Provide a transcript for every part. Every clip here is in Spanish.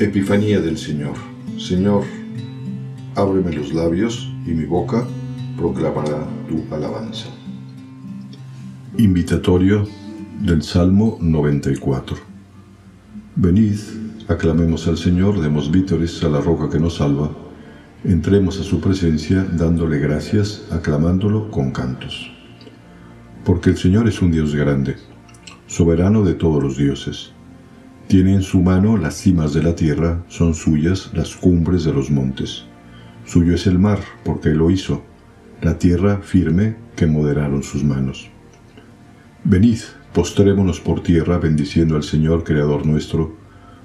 Epifanía del Señor. Señor, ábreme los labios y mi boca proclamará tu alabanza. Invitatorio del Salmo 94. Venid, aclamemos al Señor, demos vítores a la roca que nos salva, entremos a su presencia dándole gracias, aclamándolo con cantos. Porque el Señor es un Dios grande, soberano de todos los dioses tiene en su mano las cimas de la tierra, son suyas las cumbres de los montes. Suyo es el mar, porque lo hizo, la tierra firme que moderaron sus manos. Venid, postrémonos por tierra bendiciendo al Señor Creador nuestro,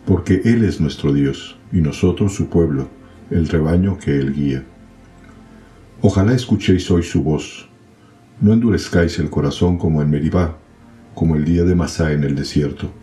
porque Él es nuestro Dios, y nosotros su pueblo, el rebaño que Él guía. Ojalá escuchéis hoy su voz. No endurezcáis el corazón como en Meribá, como el día de Masá en el desierto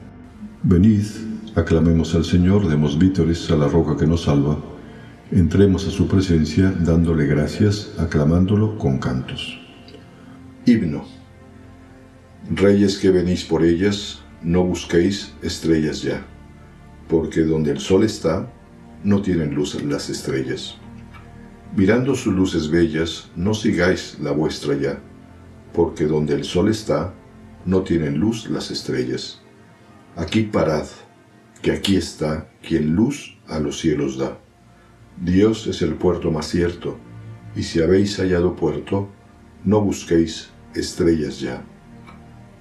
Venid, aclamemos al Señor, demos vítores a la roca que nos salva, entremos a su presencia dándole gracias, aclamándolo con cantos. Himno. Reyes que venís por ellas, no busquéis estrellas ya, porque donde el sol está, no tienen luz las estrellas. Mirando sus luces bellas, no sigáis la vuestra ya, porque donde el sol está, no tienen luz las estrellas. Aquí parad, que aquí está quien luz a los cielos da. Dios es el puerto más cierto, y si habéis hallado puerto, no busquéis estrellas ya.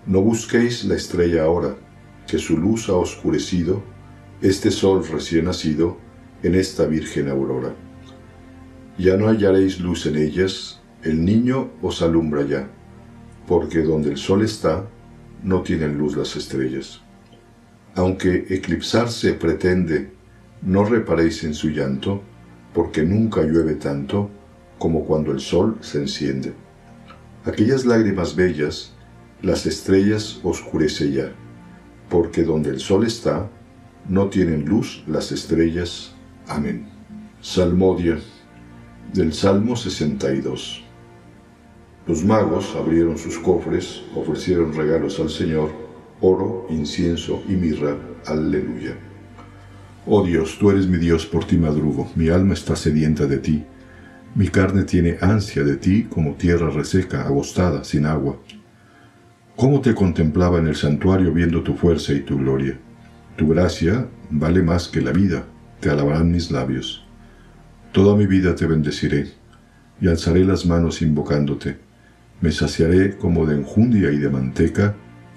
No busquéis la estrella ahora, que su luz ha oscurecido este sol recién nacido en esta virgen aurora. Ya no hallaréis luz en ellas, el niño os alumbra ya, porque donde el sol está, no tienen luz las estrellas. Aunque eclipsarse pretende, no reparéis en su llanto, porque nunca llueve tanto como cuando el sol se enciende. Aquellas lágrimas bellas, las estrellas oscurece ya, porque donde el sol está, no tienen luz las estrellas. Amén. Salmodia del Salmo 62. Los magos abrieron sus cofres, ofrecieron regalos al Señor, oro, incienso y mirra. Aleluya. Oh Dios, tú eres mi Dios, por ti madrugo, mi alma está sedienta de ti, mi carne tiene ansia de ti como tierra reseca, agostada, sin agua. ¿Cómo te contemplaba en el santuario viendo tu fuerza y tu gloria? Tu gracia vale más que la vida, te alabarán mis labios. Toda mi vida te bendeciré, y alzaré las manos invocándote. Me saciaré como de enjundia y de manteca,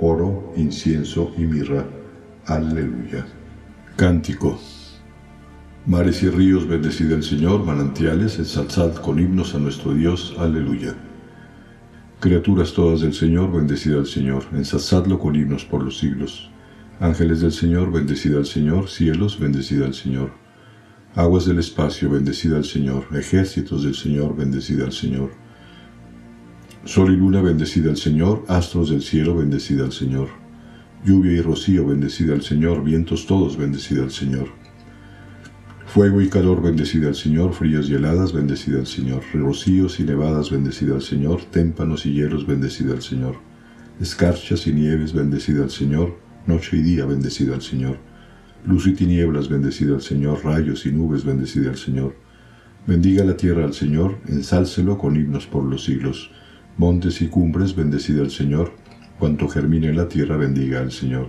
oro, incienso y mirra. Aleluya. Cántico. Mares y ríos, bendecid el Señor, manantiales, ensalzad con himnos a nuestro Dios. Aleluya. Criaturas todas del Señor, bendecid al Señor, ensalzadlo con himnos por los siglos. Ángeles del Señor, bendecid al Señor, cielos, bendecid al Señor. Aguas del espacio, bendecid al Señor, ejércitos del Señor, bendecid al Señor. Sol y luna, bendecid al Señor, astros del cielo, bendecid al Señor. Lluvia y rocío, bendecid al Señor, vientos todos, bendecid al Señor. Fuego y calor, bendecida al Señor, fríos y heladas, bendecida al Señor, rocíos y nevadas, bendecida al Señor, témpanos y hielos, bendecida al Señor, escarchas y nieves, bendecida al Señor, noche y día, bendecida al Señor, luz y tinieblas, bendecida al Señor, rayos y nubes, bendecida al Señor. Bendiga la tierra al Señor, ensálcelo con himnos por los siglos. Montes y cumbres, bendecida al Señor, cuanto germine en la tierra, bendiga al Señor.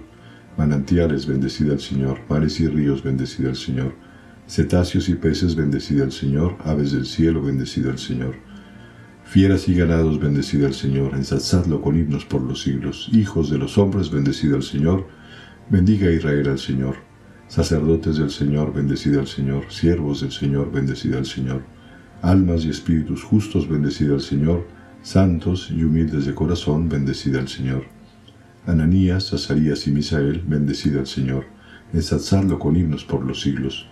Manantiales, bendecida al Señor, mares y ríos, bendecida al Señor Cetáceos y peces, bendecida al Señor, aves del cielo, bendecida al Señor. Fieras y ganados, bendecida al Señor, ensalzadlo con himnos por los siglos. Hijos de los hombres, bendecida al Señor, bendiga Israel al Señor. Sacerdotes del Señor, bendecida al Señor. Siervos del Señor, bendecida al Señor. Almas y espíritus justos, bendecida al Señor. Santos y humildes de corazón, bendecida al Señor. Ananías, Azarías y Misael, bendecida al Señor. Ensalzadlo con himnos por los siglos.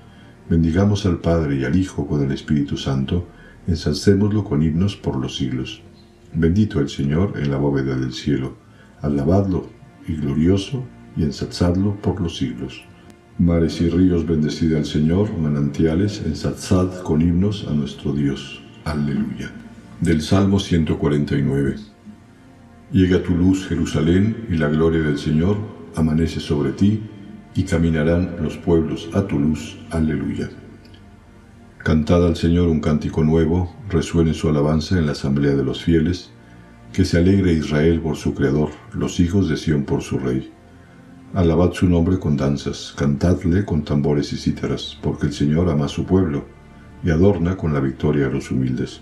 Bendigamos al Padre y al Hijo con el Espíritu Santo, ensalcémoslo con himnos por los siglos. Bendito el Señor en la bóveda del cielo, alabadlo y glorioso, y ensalzadlo por los siglos. Mares y ríos, bendecid al Señor, manantiales, ensalzad con himnos a nuestro Dios. Aleluya. Del Salmo 149. Llega tu luz, Jerusalén, y la gloria del Señor amanece sobre ti, y caminarán los pueblos a tu luz. Aleluya. Cantad al Señor un cántico nuevo, resuene su alabanza en la asamblea de los fieles, que se alegre Israel por su Creador, los hijos de Sión por su Rey. Alabad su nombre con danzas, cantadle con tambores y cítaras, porque el Señor ama a su pueblo y adorna con la victoria a los humildes.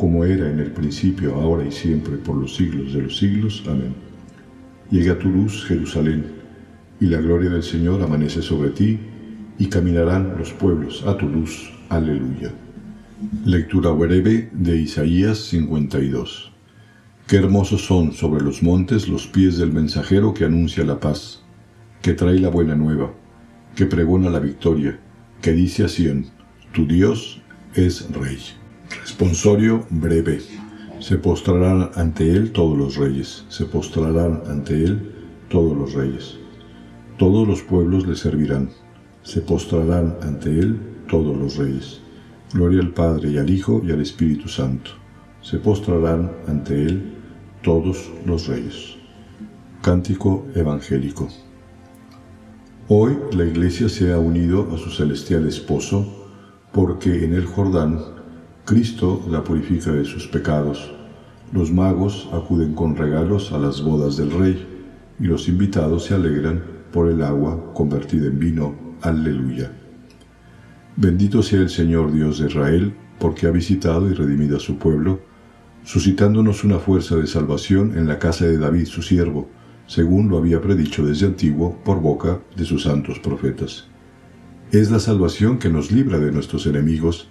como era en el principio, ahora y siempre, por los siglos de los siglos. Amén. Llega tu luz, Jerusalén y la gloria del Señor amanece sobre ti, y caminarán los pueblos a tu luz. Aleluya. Lectura breve de Isaías 52. Qué hermosos son sobre los montes los pies del mensajero que anuncia la paz, que trae la buena nueva, que pregona la victoria, que dice a Sión, tu Dios es Rey. Responsorio breve. Se postrarán ante él todos los reyes, se postrarán ante él todos los reyes. Todos los pueblos le servirán, se postrarán ante él todos los reyes. Gloria al Padre y al Hijo y al Espíritu Santo. Se postrarán ante él todos los reyes. Cántico Evangélico. Hoy la Iglesia se ha unido a su celestial esposo porque en el Jordán Cristo la purifica de sus pecados. Los magos acuden con regalos a las bodas del Rey y los invitados se alegran por el agua convertida en vino. Aleluya. Bendito sea el Señor Dios de Israel, porque ha visitado y redimido a su pueblo, suscitándonos una fuerza de salvación en la casa de David su siervo, según lo había predicho desde antiguo por boca de sus santos profetas. Es la salvación que nos libra de nuestros enemigos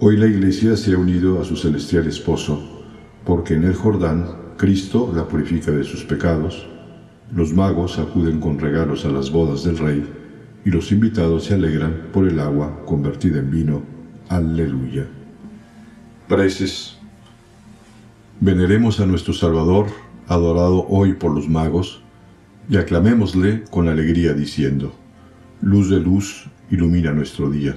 Hoy la Iglesia se ha unido a su celestial esposo, porque en el Jordán Cristo la purifica de sus pecados, los magos acuden con regalos a las bodas del Rey, y los invitados se alegran por el agua convertida en vino. Aleluya. Preces. Veneremos a nuestro Salvador, adorado hoy por los magos, y aclamémosle con alegría diciendo, Luz de luz, ilumina nuestro día.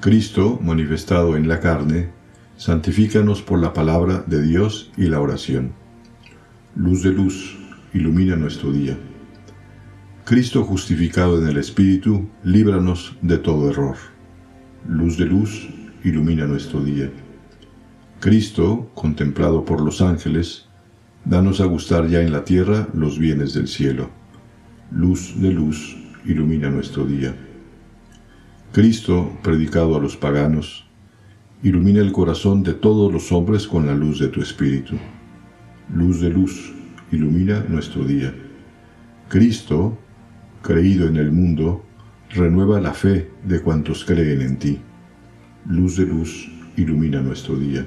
Cristo, manifestado en la carne, santifícanos por la palabra de Dios y la oración. Luz de luz, ilumina nuestro día. Cristo justificado en el Espíritu, líbranos de todo error. Luz de luz, ilumina nuestro día. Cristo, contemplado por los ángeles, danos a gustar ya en la tierra los bienes del cielo. Luz de luz, ilumina nuestro día. Cristo, predicado a los paganos, ilumina el corazón de todos los hombres con la luz de tu Espíritu. Luz de luz, ilumina nuestro día. Cristo, creído en el mundo, renueva la fe de cuantos creen en ti. Luz de luz, ilumina nuestro día.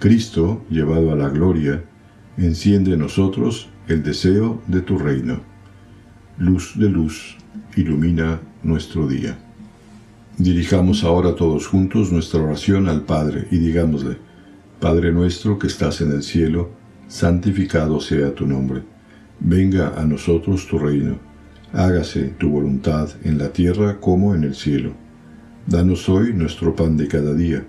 Cristo, llevado a la gloria, enciende en nosotros el deseo de tu reino. Luz de luz, ilumina nuestro día. Dirijamos ahora todos juntos nuestra oración al Padre y digámosle, Padre nuestro que estás en el cielo, santificado sea tu nombre. Venga a nosotros tu reino. Hágase tu voluntad en la tierra como en el cielo. Danos hoy nuestro pan de cada día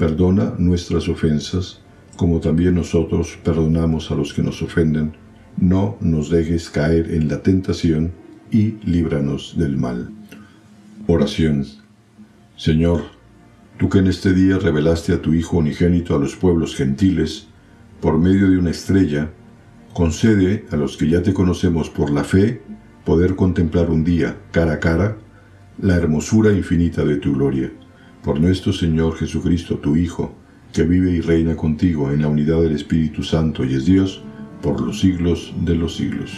Perdona nuestras ofensas, como también nosotros perdonamos a los que nos ofenden. No nos dejes caer en la tentación y líbranos del mal. Oración. Señor, tú que en este día revelaste a tu Hijo unigénito a los pueblos gentiles, por medio de una estrella, concede a los que ya te conocemos por la fe poder contemplar un día, cara a cara, la hermosura infinita de tu gloria por nuestro Señor Jesucristo, tu Hijo, que vive y reina contigo en la unidad del Espíritu Santo y es Dios, por los siglos de los siglos.